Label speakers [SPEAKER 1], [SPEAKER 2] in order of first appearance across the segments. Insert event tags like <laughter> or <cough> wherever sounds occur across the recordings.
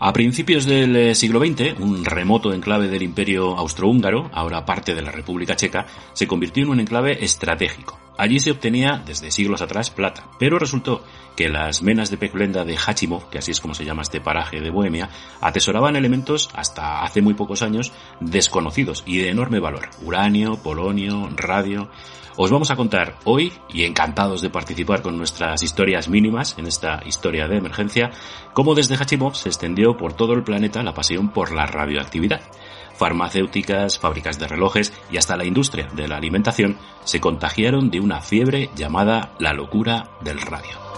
[SPEAKER 1] A principios del eh, siglo XX, un remoto enclave del Imperio Austrohúngaro, ahora parte de la República Checa, se convirtió en un enclave estratégico. Allí se obtenía desde siglos atrás plata, pero resultó que las menas de Peklenda de Hachimov, que así es como se llama este paraje de Bohemia, atesoraban elementos hasta hace muy pocos años desconocidos y de enorme valor. Uranio, polonio, radio. Os vamos a contar hoy, y encantados de participar con nuestras historias mínimas en esta historia de emergencia, cómo desde Hachimov se extendió por todo el planeta la pasión por la radioactividad. Farmacéuticas, fábricas de relojes y hasta la industria de la alimentación se contagiaron de una fiebre llamada la locura del radio.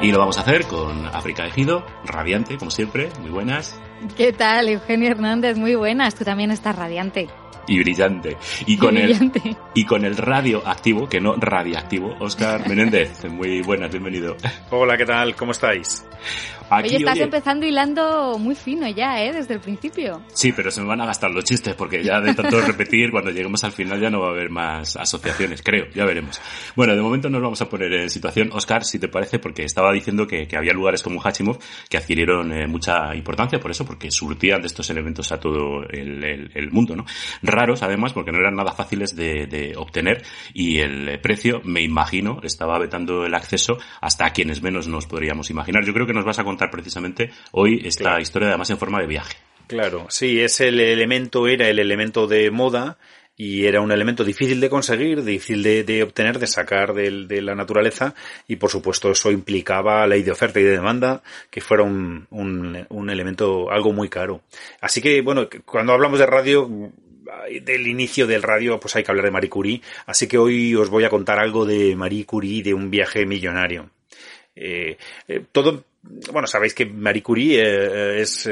[SPEAKER 1] Y lo vamos a hacer con África Ejido, radiante, como siempre, muy buenas.
[SPEAKER 2] ¿Qué tal, Eugenio Hernández? Muy buenas, tú también estás radiante.
[SPEAKER 1] Y brillante. Y con, El, y con el radioactivo, que no radiactivo, Oscar Menéndez. Muy buenas, bienvenido.
[SPEAKER 3] Hola, ¿qué tal? ¿Cómo estáis?
[SPEAKER 2] Aquí, oye, estás empezando hilando muy fino ya, ¿eh? Desde el principio.
[SPEAKER 1] Sí, pero se me van a gastar los chistes porque ya de tanto repetir, cuando lleguemos al final ya no va a haber más asociaciones, creo, ya veremos. Bueno, de momento nos vamos a poner en situación, Oscar, si te parece, porque estaba diciendo que, había lugares como Hachimov que adquirieron eh, mucha importancia por eso, porque surtían de estos elementos a todo el, mundo, ¿no? Raros, además, porque no eran nada fáciles de, de obtener y el precio, me imagino, estaba vetando el acceso hasta a quienes menos nos podríamos imaginar. Yo creo que nos vas a contar precisamente hoy esta historia además en forma de viaje.
[SPEAKER 3] Claro, sí, es el elemento, era el elemento de moda y era un elemento difícil de conseguir, difícil de, obtener, de sacar de, la naturaleza y por supuesto eso implicaba ley de oferta y de demanda que fuera un, un, elemento algo muy caro. Así que bueno, cuando hablamos de radio del inicio del radio, pues hay que hablar de Marie Curie. Así que hoy os voy a contar algo de Marie Curie de un viaje millonario. Eh, eh, todo bueno, sabéis que Marie Curie eh, es,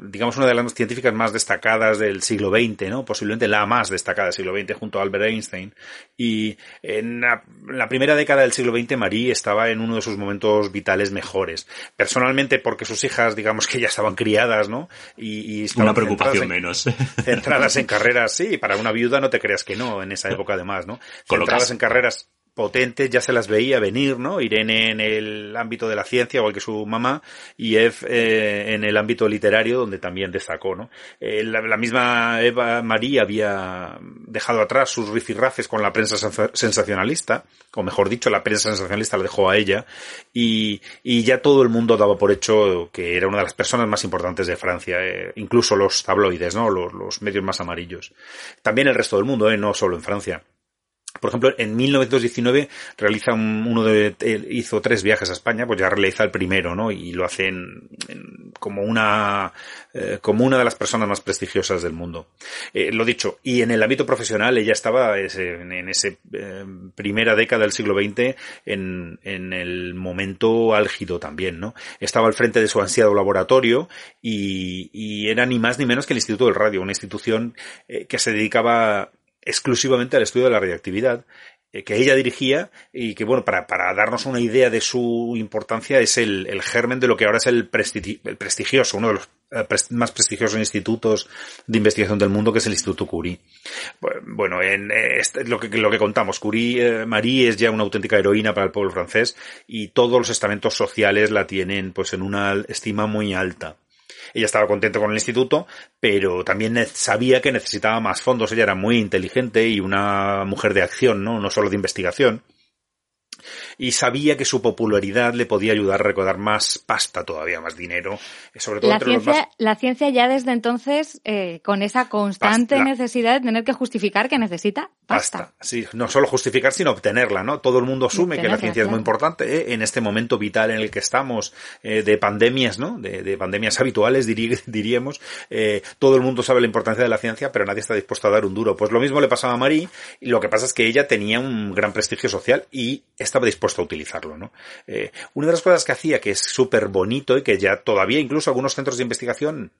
[SPEAKER 3] digamos, una de las científicas más destacadas del siglo XX, ¿no? Posiblemente la más destacada del siglo XX junto a Albert Einstein. Y en la, primera década del siglo XX Marie estaba en uno de sus momentos vitales mejores. Personalmente porque sus hijas, digamos que ya estaban criadas, ¿no?
[SPEAKER 1] Y, y una preocupación menos. <laughs>
[SPEAKER 3] Centradas en carreras, sí, para una viuda no te creas que no, en esa época además, ¿no? Centradas en carreras potentes, ya se las veía venir, ¿no? Irene en el ámbito de la ciencia, igual que su mamá, y Eve eh, en el ámbito literario, donde también destacó, ¿no? Eh, la, misma Eva María había dejado atrás sus rifirrafes con la prensa sensacionalista, o mejor dicho, la prensa sensacionalista la dejó a ella, y, y ya todo el mundo daba por hecho que era una de las personas más importantes de Francia, eh, incluso los tabloides, ¿no? Los, los medios más amarillos. También el resto del mundo, ¿eh? No solo en Francia. Por ejemplo, en 1919 realiza uno de, hizo tres viajes a España, pues ya realiza el primero, ¿no? Y lo hace como una, eh, como una de las personas más prestigiosas del mundo. Eh, lo dicho, y en el ámbito profesional ella estaba en ese eh, primera década del siglo XX en, en el momento álgido también, ¿no? Estaba al frente de su ansiado laboratorio y, y era ni más ni menos que el Instituto del Radio, una institución que se dedicaba exclusivamente al estudio de la radioactividad eh, que ella dirigía y que, bueno, para, para darnos una idea de su importancia es el, el germen de lo que ahora es el, prestigioso, uno de los eh, más prestigiosos institutos de investigación del mundo, que es el Instituto Curie. Bueno, en este, lo, que, lo que contamos, Curie, eh, Marie es ya una auténtica heroína para el pueblo francés y todos los estamentos sociales la tienen pues en una estima muy alta. Ella estaba contenta con el instituto, pero también sabía que necesitaba más fondos. Ella era muy inteligente y una mujer de acción, ¿no? No solo de investigación. Y sabía que su popularidad le podía ayudar a recaudar más pasta todavía, más dinero, sobre todo
[SPEAKER 2] la
[SPEAKER 3] entre
[SPEAKER 2] ciencia,
[SPEAKER 3] los más...
[SPEAKER 2] La ciencia ya desde entonces, eh, con esa constante
[SPEAKER 3] Pasta.
[SPEAKER 2] necesidad de tener que justificar que necesita pasta.
[SPEAKER 3] Pasta. Sí, no solo justificar, sino obtenerla, ¿no? Todo el mundo asume que la ciencia es muy importante ¿eh? en este momento vital en el que estamos, eh, de pandemias, ¿no? De, de pandemias habituales, diri- <laughs> diríamos. Eh, todo el mundo sabe la importancia de la ciencia, pero nadie está dispuesto a dar un duro. Pues lo mismo le pasaba a Marie, y lo que pasa es que ella tenía un gran prestigio social y estaba dispuesto a utilizarlo, ¿no? Eh, una de las cosas que hacía, que es súper bonito y que ya todavía incluso algunos centros de investigación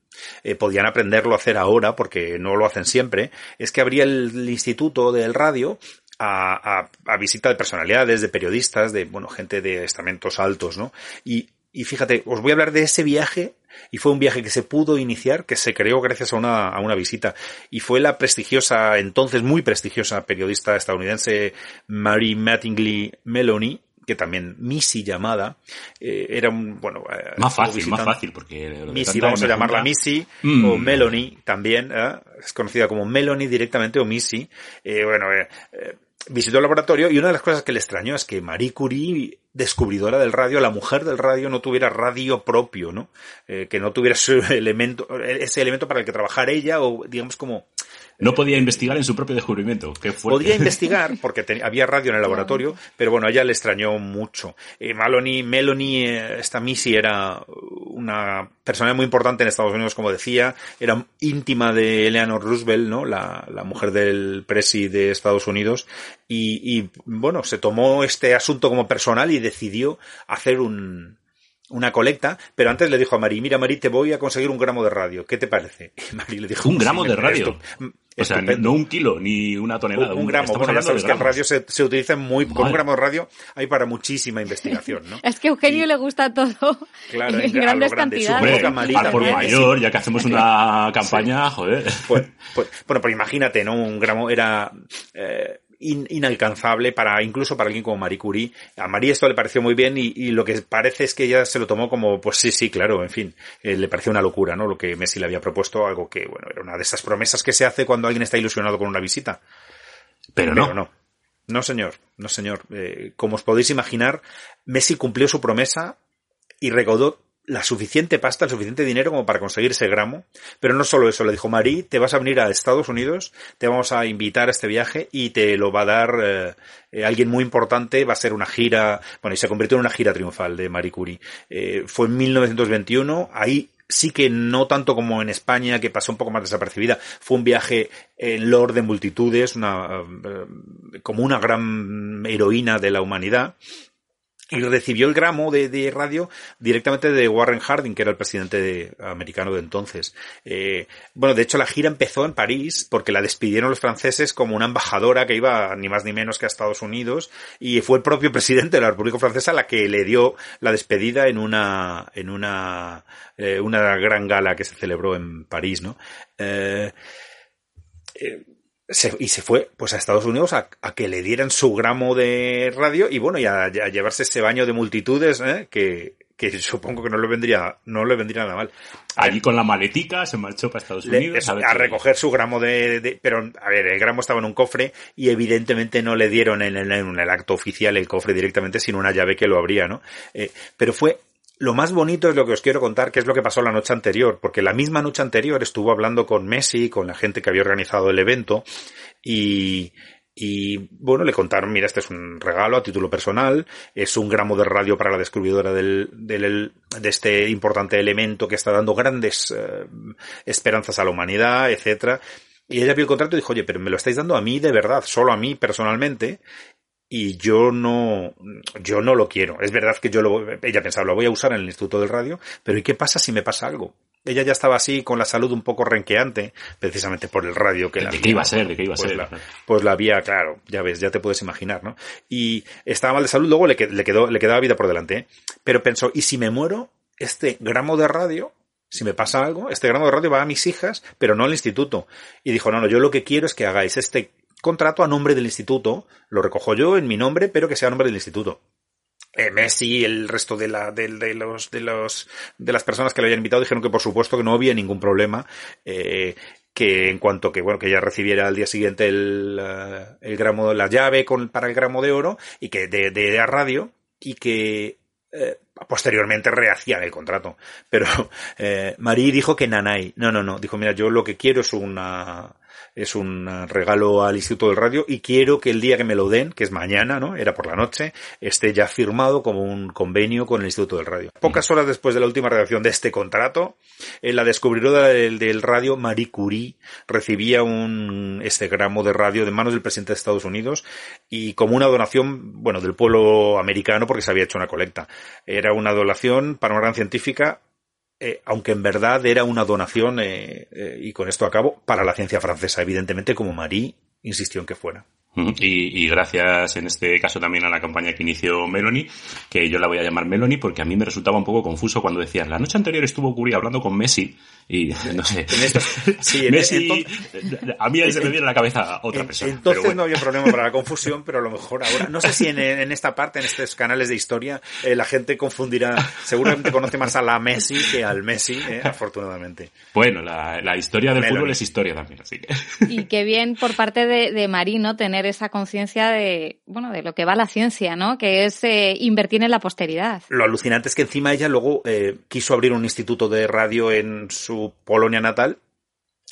[SPEAKER 3] eh, podían aprenderlo a hacer ahora, porque no lo hacen siempre, es que abría el, instituto del radio a, a, a visita de personalidades, de periodistas, de, bueno, gente de estamentos altos, ¿no? Y, y fíjate, os voy a hablar de ese viaje, y fue un viaje que se pudo iniciar, que se creó gracias a una, a una visita, y fue la prestigiosa, entonces muy prestigiosa periodista estadounidense Mary Mattingly Meloni, que también Missy llamada, eh, era un, bueno... eh,
[SPEAKER 1] Más fácil, más fácil, porque...
[SPEAKER 3] Missy, vamos a llamarla Missy,
[SPEAKER 1] Mm.
[SPEAKER 3] o Melanie también, ¿eh? es conocida como Melanie directamente o Missy. Bueno, visitó el laboratorio y una de las cosas que le extrañó es que Marie Curie, descubridora del radio, la mujer del radio, no tuviera radio propio, ¿no? Eh, que no tuviera ese <laughs> elemento, ese elemento para el que trabajar ella o digamos como
[SPEAKER 1] No podía investigar en su propio descubrimiento. Qué.
[SPEAKER 3] Podía <laughs> investigar, porque te- había radio en el laboratorio, pero bueno, a ella le extrañó mucho. Eh, Maloney, Melanie, eh, esta Missy era una persona muy importante en Estados Unidos, como decía, era íntima de Eleanor Roosevelt, ¿no? La, la mujer del presi de Estados Unidos, y, y, bueno, se tomó este asunto como personal y decidió hacer un, una colecta, pero antes le dijo a Mari, mira Mari, te voy a conseguir un gramo de radio, ¿qué te parece? <laughs> Y Mari le dijo,
[SPEAKER 1] Un
[SPEAKER 3] "Sí,
[SPEAKER 1] gramo de radio. O sea,
[SPEAKER 3] estupendo".
[SPEAKER 1] no un kilo ni una tonelada.
[SPEAKER 3] Un, un gramo, bueno, ya sabes que el radio se, se utiliza muy, con un gramo de radio hay para muchísima investigación, ¿no? <laughs>
[SPEAKER 2] Es que a Eugenio
[SPEAKER 3] Y-
[SPEAKER 2] le gusta todo
[SPEAKER 3] Claro,
[SPEAKER 2] en
[SPEAKER 3] en- a lo
[SPEAKER 2] grandes
[SPEAKER 3] grande.
[SPEAKER 2] cantidades.
[SPEAKER 1] Al por mayor, ya que hacemos una <laughs> campaña, joder.
[SPEAKER 3] Pues, pues, bueno, pero imagínate, ¿no? Un gramo era eh, in- inalcanzable para incluso para alguien como Marie Curie. A Marie esto le pareció muy bien y, y lo que parece es que ella se lo tomó como, pues sí, sí, claro, en fin, eh, le pareció una locura, ¿no? Lo que Messi le había propuesto, algo que, bueno, era una de esas promesas que se hace cuando alguien está ilusionado con una visita.
[SPEAKER 1] Pero no.
[SPEAKER 3] Pero no. No, señor. No, señor. Eh, como os podéis imaginar, Messi cumplió su promesa y recaudó la suficiente pasta, el suficiente dinero como para conseguir ese gramo. Pero no solo eso, le dijo, Mari, te vas a venir a Estados Unidos, te vamos a invitar a este viaje y te lo va a dar eh, eh, alguien muy importante, va a ser una gira, bueno, y se convirtió en una gira triunfal de Marie Curie. Eh, fue en 1921, ahí sí que no tanto como en España, que pasó un poco más desapercibida. Fue un viaje en lord de multitudes, una, como una gran heroína de la humanidad. Y recibió el gramo de, radio directamente de Warren Harding, que era el presidente de- americano de entonces. Eh, bueno, de hecho la gira empezó en París porque la despidieron los franceses como una embajadora que iba ni más ni menos que a Estados Unidos y fue el propio presidente de la República Francesa la que le dio la despedida en una en una eh, una gran gala que se celebró en París, ¿no? Eh, eh, se- y se fue pues a Estados Unidos a, a que le dieran su gramo de radio y bueno y a, a llevarse ese baño de multitudes ¿eh? que, que <laughs> supongo que no le vendría no le vendría nada mal
[SPEAKER 1] Allí con la maletica se marchó para Estados Unidos.
[SPEAKER 3] a recoger su gramo de, de- pero a ver el gramo estaba en un cofre y evidentemente no le dieron en el, en el acto oficial el cofre directamente sino una llave que lo abría no Eh, pero fue lo más bonito es lo que os quiero contar, que es lo que pasó la noche anterior, porque la misma noche anterior estuvo hablando con Messi, con la gente que había organizado el evento, y, y bueno, le contaron, mira, este es un regalo a título personal, es un gramo de radio para la descubridora del, de este importante elemento que está dando grandes eh, esperanzas a la humanidad, etcétera. Y ella vio el contrato y dijo, oye, pero me lo estáis dando a mí de verdad, solo a mí personalmente, y yo no, yo no lo quiero. Es verdad que yo lo, ella pensaba, lo voy a usar en el Instituto del Radio, pero ¿y qué pasa si me pasa algo? Ella ya estaba así con la salud un poco renqueante, precisamente por el radio que
[SPEAKER 1] ¿De
[SPEAKER 3] la
[SPEAKER 1] qué
[SPEAKER 3] había-
[SPEAKER 1] iba a ser? ¿De qué iba a
[SPEAKER 3] pues
[SPEAKER 1] ser?
[SPEAKER 3] la, pues la había, claro, ya ves, ya te puedes imaginar, ¿no? Y estaba mal de salud, luego le, le quedó, le quedaba vida por delante, ¿eh? Pero pensó, ¿y si me muero? Este gramo de radio, si me pasa algo, este gramo de radio va a mis hijas, pero no al instituto. Y dijo, no, no, yo lo que quiero es que hagáis este contrato a nombre del instituto, lo recojo yo en mi nombre, pero que sea a nombre del instituto. Eh, Messi y el resto de, la, de, de los, de, los, de las personas que le habían invitado dijeron que por supuesto que no había ningún problema. Eh, que en cuanto que, bueno, que ya recibiera al día siguiente el, eh, el gramo, la llave con, para el gramo de oro y que de, de, de radio y que eh, posteriormente rehacían el contrato. Pero <laughs> eh, Marí dijo que Nanay. No, no, no. Dijo, mira, yo lo que quiero es una, es un regalo al Instituto del Radio y quiero que el día que me lo den, que es mañana, ¿no? Era por la noche, esté ya firmado como un convenio con el Instituto del Radio. Pocas horas después de la última redacción de este contrato, eh, la descubridora del, del, radio, Marie Curie, recibía un este gramo de radio de manos del presidente de Estados Unidos y como una donación, bueno, del pueblo americano porque se había hecho una colecta. Era una donación para una gran científica eh, aunque en verdad era una donación, eh, eh, y con esto acabo, para la ciencia francesa, evidentemente, como Marie insistió en que fuera.
[SPEAKER 1] Y, y, gracias en este caso también a la campaña que inició Melanie, que yo la voy a llamar Melanie porque a mí me resultaba un poco confuso cuando decían, la noche anterior estuvo Curie hablando con Messi y <laughs> no sé. sí, <laughs> Messi, a mí ahí se me viene a la cabeza otra persona.
[SPEAKER 3] Entonces no había problema para la confusión, pero a lo mejor ahora, no sé si en, en esta parte, en estos canales de historia, eh, la gente confundirá, seguramente conoce más a la Messi que al Messi, eh, afortunadamente.
[SPEAKER 1] Bueno, la, la historia del Melanie. fútbol es historia también, así que.
[SPEAKER 2] Y qué bien por parte de, de Marino tener esa conciencia de, bueno, de lo que va la ciencia, ¿no? Que es eh, invertir en la posteridad.
[SPEAKER 3] Lo alucinante es que encima ella luego eh, quiso abrir un instituto de radio en su Polonia natal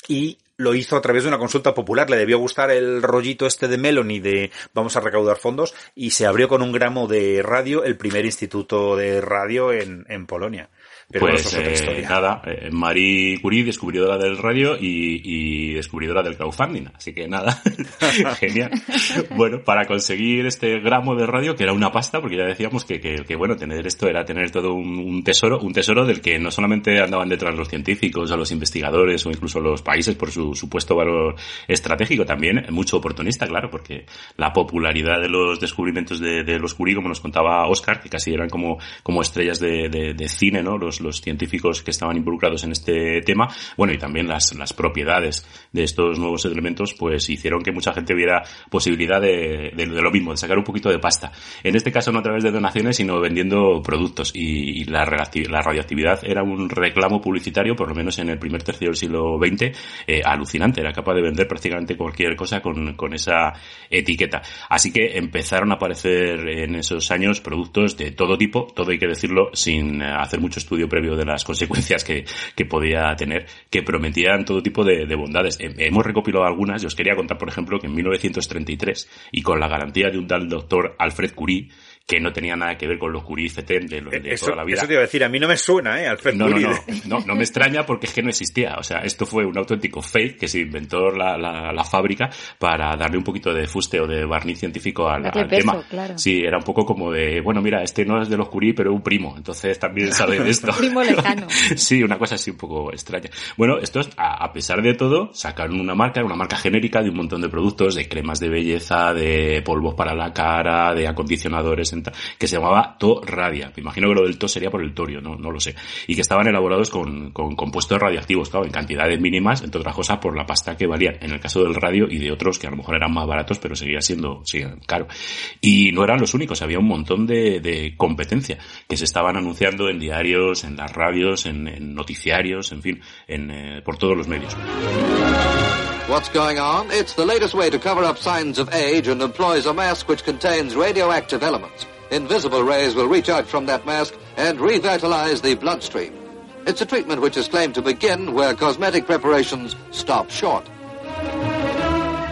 [SPEAKER 3] y lo hizo a través de una consulta popular. Le debió gustar el rollito este de Meloni de vamos a recaudar fondos y se abrió con un gramo de radio el primer instituto de radio en, en Polonia.
[SPEAKER 1] Pero pues eh, nada, eh, Marie Curie, descubridora del radio y, y descubridora del crowdfunding. Así que nada, <laughs> genial. bueno, para conseguir este gramo de radio, que era una pasta, porque ya decíamos que, que, que bueno, tener esto era tener todo un, un, tesoro, un tesoro del que no solamente andaban detrás los científicos, a los investigadores o incluso los países por su supuesto valor estratégico, también mucho oportunista, claro, porque la popularidad de los descubrimientos de, de los Curie, como nos contaba Oscar, que casi eran como, como estrellas de, de, de cine, ¿no? Los los, científicos que estaban involucrados en este tema, bueno, y también las, las propiedades de estos nuevos elementos, pues hicieron que mucha gente viera posibilidad de, de, de, lo mismo, de sacar un poquito de pasta. En este caso no a través de donaciones, sino vendiendo productos. Y, la, la radioactividad era un reclamo publicitario, por lo menos en el primer tercio del siglo XX, eh, alucinante. Era capaz de vender prácticamente cualquier cosa con, con esa etiqueta. Así que empezaron a aparecer en esos años productos de todo tipo, todo hay que decirlo, sin hacer mucho estudio previo de las consecuencias que, que podía tener, que prometían todo tipo de, de bondades. Hemos recopilado algunas, yo os quería contar, por ejemplo, que en 1933, y con la garantía de un tal doctor Alfred Curie, que no tenía nada que ver con los Curie Feten de, de
[SPEAKER 3] eso,
[SPEAKER 1] toda la vida.
[SPEAKER 3] Eso te iba a decir, a mí no me suena, ¿eh? Alfred
[SPEAKER 1] no,
[SPEAKER 3] Curie.
[SPEAKER 1] No, no, no, no, me extraña porque es que no existía. O sea, esto fue un auténtico fake que se inventó la, la, la fábrica para darle un poquito de fuste o de barniz científico al, al
[SPEAKER 2] peso,
[SPEAKER 1] tema.
[SPEAKER 2] Claro.
[SPEAKER 1] Sí, era un poco como de, bueno, mira, este no es de los Curie, pero es un primo. Entonces también sabe de <laughs> esto.
[SPEAKER 2] primo lejano. <laughs>
[SPEAKER 1] sí, una cosa así un poco extraña. Bueno, estos, a, a pesar de todo, sacaron una marca, una marca genérica de un montón de productos, de cremas de belleza, de polvos para la cara, de acondicionadores, que se llamaba To Radia. Me imagino que lo del To sería por el torio, no, lo sé. Y que estaban elaborados con, con compuestos radioactivos, claro, en cantidades mínimas, entre otras cosas por la pasta que valían. En el caso del radio y de otros que a lo mejor eran más baratos, pero seguía siendo, caro. Y no eran los únicos, había un montón de, de competencia que se estaban anunciando en diarios, en las radios, en, en noticiarios, en fin, en, eh, por todos los medios.
[SPEAKER 4] What's going on? It's the latest way to cover up signs of age and employs a mask which contains radioactive elements. Invisible rays will reach out from that mask and revitalize the bloodstream. It's a treatment which is claimed to begin where cosmetic preparations stop short.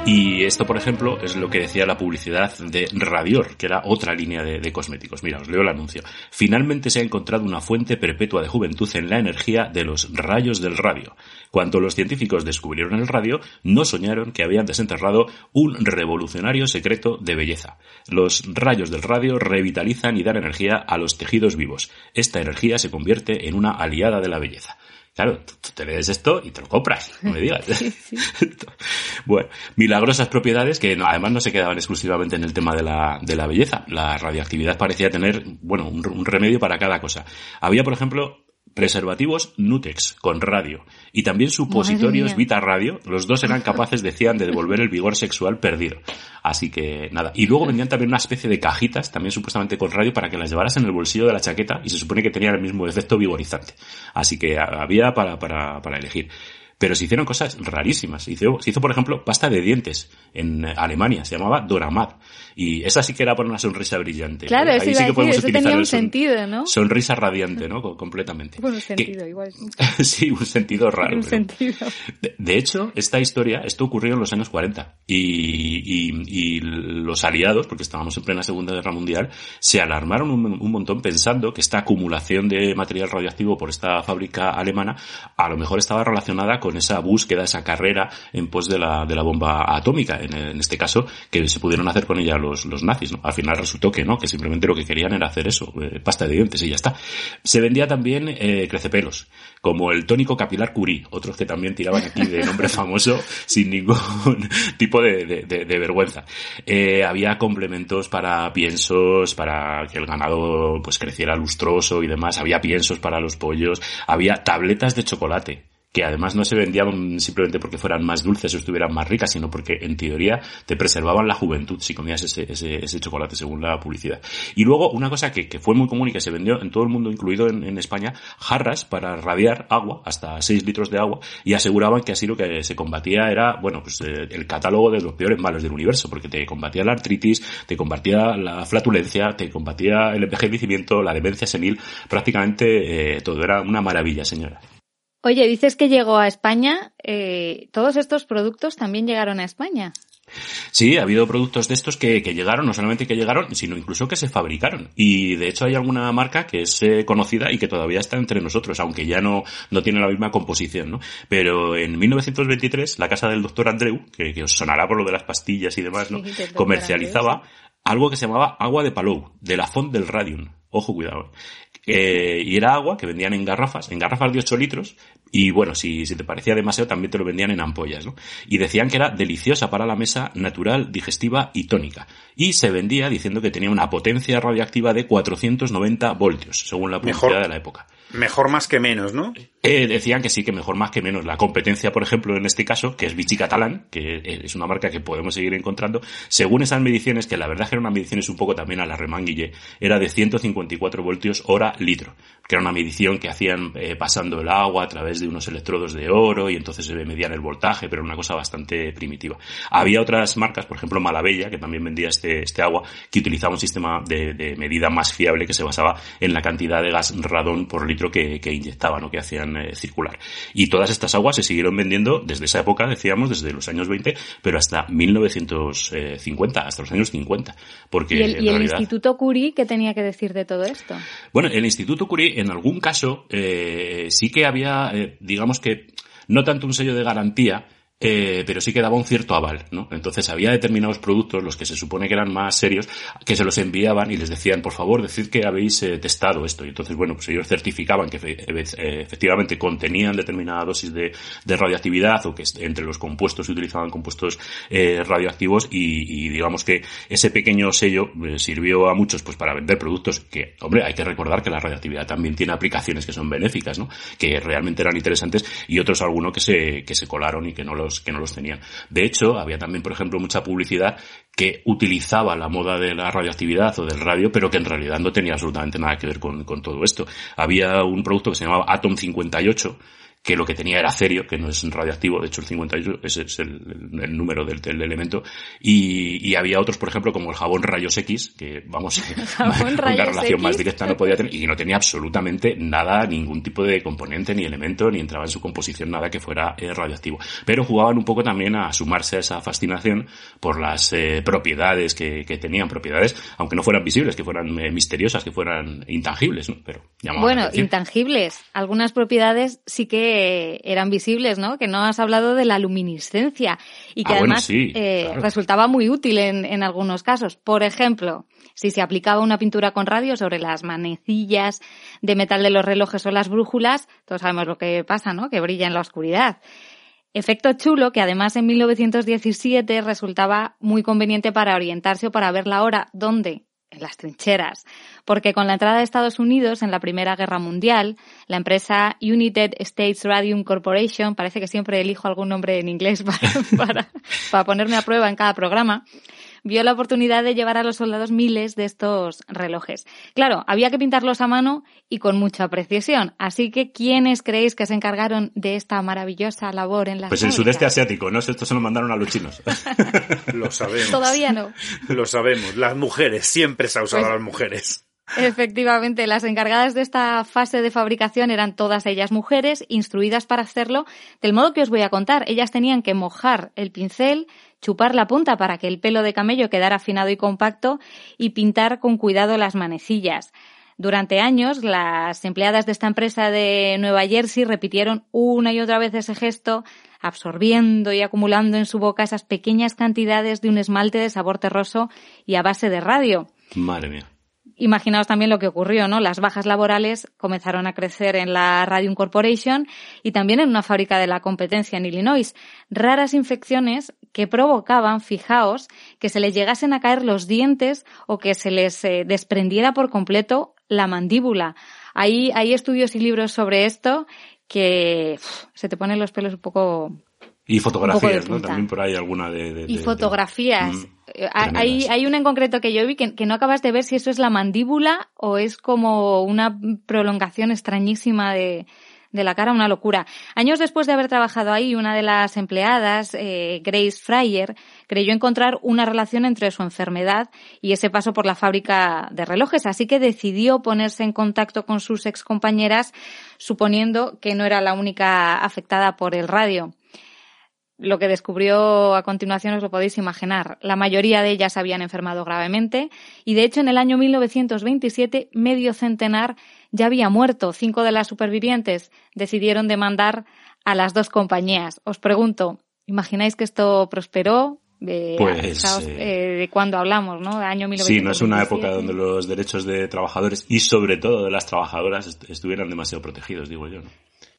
[SPEAKER 1] Y esto, por ejemplo, es lo que decía la publicidad de Radior, que era otra línea de, cosméticos. Mira, os leo el anuncio. Finalmente se ha encontrado una fuente perpetua de juventud en la energía de los rayos del radio. Cuando los científicos descubrieron el radio, no soñaron que habían desenterrado un revolucionario secreto de belleza. Los rayos del radio revitalizan y dan energía a los tejidos vivos. Esta energía se convierte en una aliada de la belleza. Claro, tú te lees esto y te lo compras, no me digas. <laughs> Sí, sí. <laughs> bueno, milagrosas propiedades que además no se quedaban exclusivamente en el tema de la, de la belleza. La radioactividad parecía tener, bueno, un, un remedio para cada cosa. Había, por ejemplo, preservativos Nutex con radio y también supositorios Vita Radio. Los dos eran <laughs> capaces, decían, de devolver el vigor sexual perdido. Así que nada. Y luego vendían también una especie de cajitas, también supuestamente con radio, para que las llevaras en el bolsillo de la chaqueta y se supone que tenían el mismo efecto vigorizante. Así que había para, para, para elegir. Pero se hicieron cosas rarísimas. Se hizo, se hizo, por ejemplo, pasta de dientes en Alemania. Se llamaba Doramad. Y esa sí que era por una sonrisa brillante.
[SPEAKER 2] Claro, Ahí sí que podemos utilizar tenía un sentido, ¿no?
[SPEAKER 1] Sonrisa radiante, ¿no? Completamente.
[SPEAKER 2] un sentido, igual.
[SPEAKER 1] sí, <laughs> un sentido raro. Un sentido. De, hecho, esta historia, esto ocurrió en los años 40. Y, y, y, los aliados, porque estábamos en plena Segunda Guerra Mundial, se alarmaron un, un montón pensando que esta acumulación de material radioactivo por esta fábrica alemana a lo mejor estaba relacionada con esa búsqueda, esa carrera en pos de la, de la bomba atómica, en, este caso, que se pudieron hacer con ella los, los nazis, ¿no? Al final resultó que no, que simplemente lo que querían era hacer eso, eh, pasta de dientes y ya está. Se vendía también eh, crecepelos, como el tónico capilar Curie, otros que también tiraban aquí de nombre <laughs> famoso sin ningún <laughs> tipo de, de, de, vergüenza. Eh, había complementos para piensos, para que el ganado pues creciera lustroso y demás, había piensos para los pollos, había tabletas de chocolate que además no se vendían simplemente porque fueran más dulces o estuvieran más ricas, sino porque en teoría te preservaban la juventud si comías ese, ese, ese chocolate según la publicidad. Y luego una cosa que, que, fue muy común y que se vendió en todo el mundo, incluido en, España, jarras para radiar agua, hasta 6 litros de agua, y aseguraban que así lo que se combatía era, bueno, pues eh, el catálogo de los peores males del universo, porque te combatía la artritis, te combatía la flatulencia, te combatía el envejecimiento, la demencia senil, prácticamente eh, todo era una maravilla, señora.
[SPEAKER 2] Oye, dices que llegó a España. Eh, ¿Todos estos productos también llegaron a España?
[SPEAKER 1] Sí, ha habido productos de estos que, que, llegaron, no solamente que llegaron, sino incluso que se fabricaron. Y de hecho hay alguna marca que es eh, conocida y que todavía está entre nosotros, aunque ya no, no tiene la misma composición, ¿no? Pero en 1923, la casa del doctor Andreu, que, que os sonará por lo de las pastillas y demás, ¿no? Sí, Comercializaba Andreu, sí. algo que se llamaba agua de Palou, de la Font del Radium. Ojo, cuidado. Eh, y era agua que vendían en garrafas, en garrafas de 8 litros, y bueno, si, si te parecía demasiado también te lo vendían en ampollas, ¿no? Y decían que era deliciosa para la mesa, natural, digestiva y tónica. Y se vendía diciendo que tenía una potencia radioactiva de 490 voltios, según la publicidad Mejor. de la época.
[SPEAKER 3] Mejor más que menos, ¿no?
[SPEAKER 1] Eh, decían que sí, que mejor más que menos. La competencia, por ejemplo, en este caso, que es Vichy Catalán, que es una marca que podemos seguir encontrando, según esas mediciones, que la verdad que eran unas mediciones un poco también a la remanguille, era de 154 voltios hora litro, que era una medición que hacían eh, pasando el agua a través de unos electrodos de oro y entonces se medían el voltaje, pero era una cosa bastante primitiva. Había otras marcas, por ejemplo Malabella, que también vendía este, este agua, que utilizaba un sistema de, de medida más fiable que se basaba en la cantidad de gas radón por litro que, que inyectaban o que hacían eh, circular. Y todas estas aguas se siguieron vendiendo desde esa época, decíamos, desde los años 20, pero hasta 1950, hasta los años 50. Porque
[SPEAKER 2] ¿Y el,
[SPEAKER 1] en
[SPEAKER 2] y el
[SPEAKER 1] realidad,
[SPEAKER 2] Instituto Curie qué tenía que decir de todo esto?
[SPEAKER 1] Bueno, el Instituto Curie en algún caso eh, sí que había, eh, digamos que, no tanto un sello de garantía, eh, pero sí que daba un cierto aval, ¿no? Entonces había determinados productos, los que se supone que eran más serios, que se los enviaban y les decían, por favor, decid que habéis eh, testado esto. Y entonces, bueno, pues ellos certificaban que eh, efectivamente contenían determinada dosis de, de, radioactividad o que entre los compuestos se utilizaban compuestos eh, radioactivos y, y, digamos que ese pequeño sello sirvió a muchos pues para vender productos que, hombre, hay que recordar que la radioactividad también tiene aplicaciones que son benéficas, ¿no? Que realmente eran interesantes y otros algunos que se, que se colaron y que no lo que no los tenían. De hecho, había también, por ejemplo, mucha publicidad que utilizaba la moda de la radioactividad o del radio, pero que en realidad no tenía absolutamente nada que ver con, con todo esto. Había un producto que se llamaba Atom 58, que lo que tenía era cerio, que no es radioactivo, de hecho el 58 ese es el, el, número del, del elemento, y, y, había otros, por ejemplo, como el jabón rayos X, que vamos, <laughs> <laughs> una relación X. más directa no podía tener, y no tenía absolutamente nada, ningún tipo de componente, ni elemento, ni entraba en su composición nada que fuera eh, radioactivo. Pero jugaban un poco también a sumarse a esa fascinación por las eh, propiedades que, que, tenían, propiedades, aunque no fueran visibles, que fueran eh, misteriosas, que fueran intangibles, ¿no? Pero
[SPEAKER 2] Bueno, intangibles. Algunas propiedades sí que eran visibles, ¿no? Que no has hablado de la luminiscencia y que
[SPEAKER 1] ah,
[SPEAKER 2] además
[SPEAKER 1] bueno, sí,
[SPEAKER 2] eh,
[SPEAKER 1] claro.
[SPEAKER 2] resultaba muy útil en, en, algunos casos. Por ejemplo, si se aplicaba una pintura con radio sobre las manecillas de metal de los relojes o las brújulas, todos sabemos lo que pasa, ¿no? Que brilla en la oscuridad. Efecto chulo que además en 1917 resultaba muy conveniente para orientarse o para ver la hora. ¿Dónde? En las trincheras, porque con la entrada de Estados Unidos en la Primera Guerra Mundial, la empresa United States Radium Corporation, parece que siempre elijo algún nombre en inglés <laughs> para, para, para ponerme a prueba en cada programa, vio la oportunidad de llevar a los soldados miles de estos relojes. Claro, había que pintarlos a mano y con mucha precisión. Así que, ¿quiénes creéis que se encargaron de esta maravillosa labor en la
[SPEAKER 1] Pues
[SPEAKER 2] el
[SPEAKER 1] sudeste asiático, ¿no? Esto se lo mandaron a los chinos. <laughs>
[SPEAKER 3] lo sabemos.
[SPEAKER 2] Todavía no.
[SPEAKER 3] Lo sabemos. Las mujeres, siempre se ha usado a pues las mujeres.
[SPEAKER 2] Efectivamente, las encargadas de esta fase de fabricación eran todas ellas mujeres, instruidas para hacerlo del modo que os voy a contar. Ellas tenían que mojar el pincel, chupar la punta para que el pelo de camello quedara afinado y compacto y pintar con cuidado las manecillas. Durante años, las empleadas de esta empresa de Nueva Jersey repitieron una y otra vez ese gesto, absorbiendo y acumulando en su boca esas pequeñas cantidades de un esmalte de sabor terroso y a base de radio.
[SPEAKER 1] Madre mía.
[SPEAKER 2] Imaginaos también lo que ocurrió, ¿no? Las bajas laborales comenzaron a crecer en la Radium Corporation y también en una fábrica de la competencia en Illinois. Raras infecciones que provocaban, fijaos, que se les llegasen a caer los dientes o que se les eh, desprendiera por completo la mandíbula. Hay, hay estudios y libros sobre esto que se te ponen los pelos un poco
[SPEAKER 1] y fotografías, ¿no? También por ahí alguna de...
[SPEAKER 2] y fotografías. Mm, eh, hay, hay una en concreto que yo vi que, que, no acabas de ver si eso es la mandíbula o es como una prolongación extrañísima de, de la cara, una locura. Años después de haber trabajado ahí, una de las empleadas, eh, Grace Fryer, creyó encontrar una relación entre su enfermedad y ese paso por la fábrica de relojes, así que decidió ponerse en contacto con sus excompañeras, suponiendo que no era la única afectada por el radio. Lo que descubrió a continuación os lo podéis imaginar. La mayoría de ellas habían enfermado gravemente y de hecho en el año 1927 medio centenar ya había muerto. Cinco de las supervivientes decidieron demandar a las dos compañías. Os pregunto, ¿imagináis que esto prosperó? De,
[SPEAKER 1] pues,
[SPEAKER 2] eh, de cuándo hablamos, ¿no? año 1927.
[SPEAKER 1] Sí, no es una época donde los derechos de trabajadores y sobre todo de las trabajadoras estuvieran demasiado protegidos, digo yo. ¿no?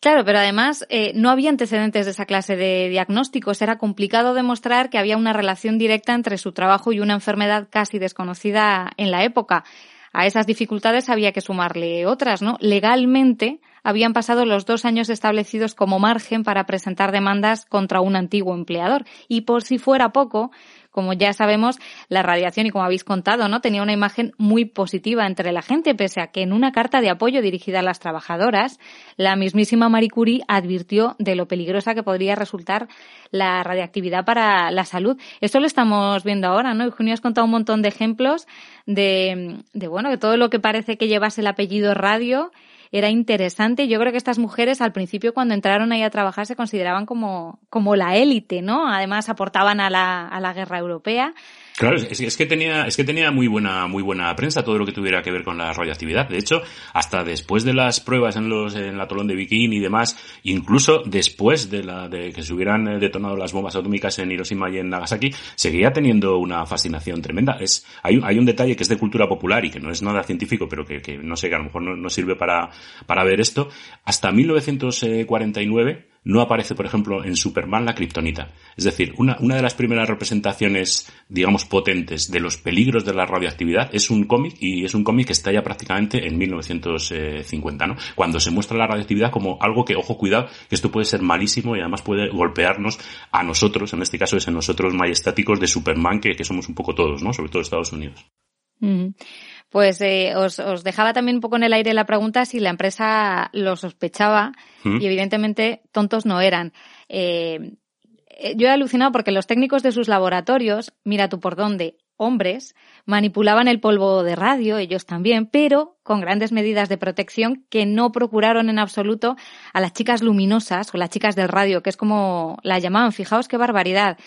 [SPEAKER 2] Claro, pero además eh, no había antecedentes de esa clase de diagnósticos. Era complicado demostrar que había una relación directa entre su trabajo y una enfermedad casi desconocida en la época. A esas dificultades había que sumarle otras, ¿no? Legalmente habían pasado los dos años establecidos como margen para presentar demandas contra un antiguo empleador. Y por si fuera poco, como ya sabemos, la radiación, y como habéis contado, ¿no? Tenía una imagen muy positiva entre la gente, pese a que en una carta de apoyo dirigida a las trabajadoras, la mismísima Marie Curie advirtió de lo peligrosa que podría resultar la radiactividad para la salud. Esto lo estamos viendo ahora, ¿no? Junio has contado un montón de ejemplos de, de bueno, de todo lo que parece que llevase el apellido radio era interesante. Yo creo que estas mujeres al principio cuando entraron ahí a trabajar se consideraban como, como la élite, ¿no? Además aportaban a la, a la guerra europea.
[SPEAKER 1] Claro, es, que tenía, es que tenía muy buena, muy buena prensa todo lo que tuviera que ver con la radioactividad. De hecho, hasta después de las pruebas en los, en la Tolón de Bikini y demás, incluso después de la, de que se hubieran eh, detonado las bombas atómicas en Hiroshima y en Nagasaki, seguía teniendo una fascinación tremenda. Es, hay, hay un detalle que es de cultura popular y que no es nada científico, pero que, que no sé, que a lo mejor no, no sirve para, para ver esto. Hasta 1949, no aparece, por ejemplo, en Superman la kriptonita. Es decir, una, una de las primeras representaciones, digamos, potentes de los peligros de la radioactividad es un cómic y es un cómic que está ya prácticamente en 1950, ¿no? Cuando se muestra la radioactividad como algo que, ojo, cuidado, que esto puede ser malísimo y además puede golpearnos a nosotros, en este caso es en nosotros majestáticos de Superman, que, que somos un poco todos, ¿no? Sobre todo Estados Unidos.
[SPEAKER 2] Pues eh, os, os, dejaba también un poco en el aire la pregunta si la empresa lo sospechaba y evidentemente tontos no eran. Eh, eh, yo he alucinado porque los técnicos de sus laboratorios, mira tú por dónde, hombres, manipulaban el polvo de radio, ellos también, pero con grandes medidas de protección que no procuraron en absoluto a las chicas luminosas o las chicas del radio, que es como la llamaban. Fijaos qué barbaridad.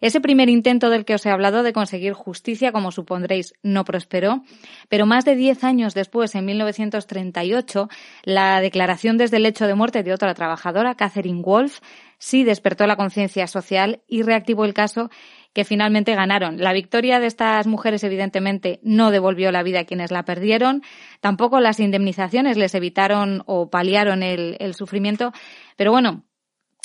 [SPEAKER 2] Ese primer intento del que os he hablado de conseguir justicia, como supondréis, no prosperó, pero más de diez años después, en 1938, la declaración desde el hecho de muerte de otra trabajadora, Catherine Wolf, sí despertó la conciencia social y reactivó el caso que finalmente ganaron. La victoria de estas mujeres, evidentemente, no devolvió la vida a quienes la perdieron, tampoco las indemnizaciones les evitaron o paliaron el, el sufrimiento, pero bueno,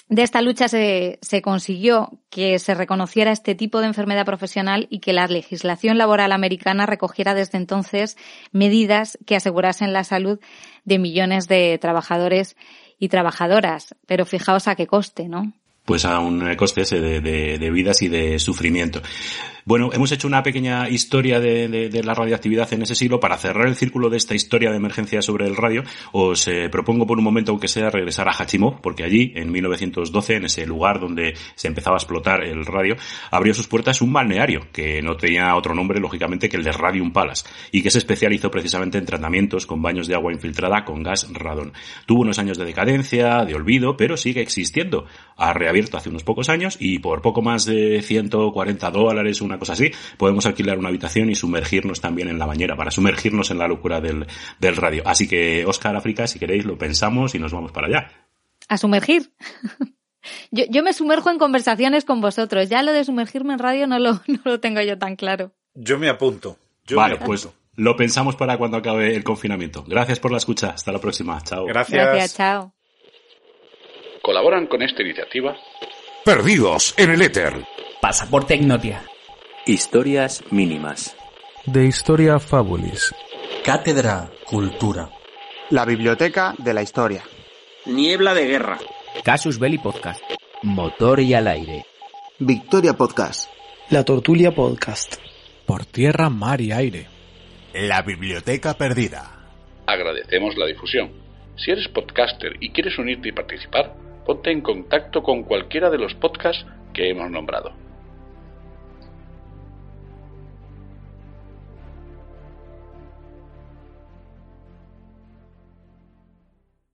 [SPEAKER 2] de esta lucha se, se, consiguió que se reconociera este tipo de enfermedad profesional y que la legislación laboral americana recogiera desde entonces medidas que asegurasen la salud de millones de trabajadores y trabajadoras. Pero fijaos a qué coste, ¿no?
[SPEAKER 1] Pues a un coste ese de, de, de vidas y de sufrimiento. Bueno, hemos hecho una pequeña historia de, la radioactividad en ese siglo. Para cerrar el círculo de esta historia de emergencia sobre el radio, os eh, propongo por un momento, aunque sea, regresar a Hachimov, porque allí, en 1912, en ese lugar donde se empezaba a explotar el radio, abrió sus puertas un balneario, que no tenía otro nombre, lógicamente, que el de Radium Palace, y que se especializó precisamente en tratamientos con baños de agua infiltrada con gas radón. Tuvo unos años de decadencia, de olvido, pero sigue existiendo. Ha reabierto hace unos pocos años y por poco más de 140 dólares, una cosa así, podemos alquilar una habitación y sumergirnos también en la bañera para sumergirnos en la locura del, del radio. Así que, Oscar África, si queréis, lo pensamos y nos vamos para allá.
[SPEAKER 2] ¿A sumergir? <laughs> yo, yo me sumerjo en conversaciones con vosotros. Ya lo de sumergirme en radio no lo, no lo tengo yo tan claro.
[SPEAKER 3] Yo me apunto.
[SPEAKER 1] vale, pues lo pensamos para cuando acabe el confinamiento. Gracias por la escucha. Hasta la próxima. Chao.
[SPEAKER 3] Gracias.
[SPEAKER 2] Gracias, chao.
[SPEAKER 5] Colaboran con esta iniciativa.
[SPEAKER 6] Perdidos en el éter.
[SPEAKER 7] Pasaporte Ignotia.
[SPEAKER 8] Historias mínimas.
[SPEAKER 9] De Historia Fabulis.
[SPEAKER 10] Cátedra Cultura.
[SPEAKER 11] La Biblioteca de la Historia.
[SPEAKER 12] Niebla de Guerra.
[SPEAKER 7] Casus Belli Podcast.
[SPEAKER 8] Motor y al aire.
[SPEAKER 11] Victoria Podcast.
[SPEAKER 13] La Tortulia Podcast.
[SPEAKER 9] Por tierra, mar y aire.
[SPEAKER 6] La Biblioteca Perdida.
[SPEAKER 5] Agradecemos la difusión. Si eres podcaster y quieres unirte y participar, ponte en contacto con cualquiera de los podcasts que hemos nombrado.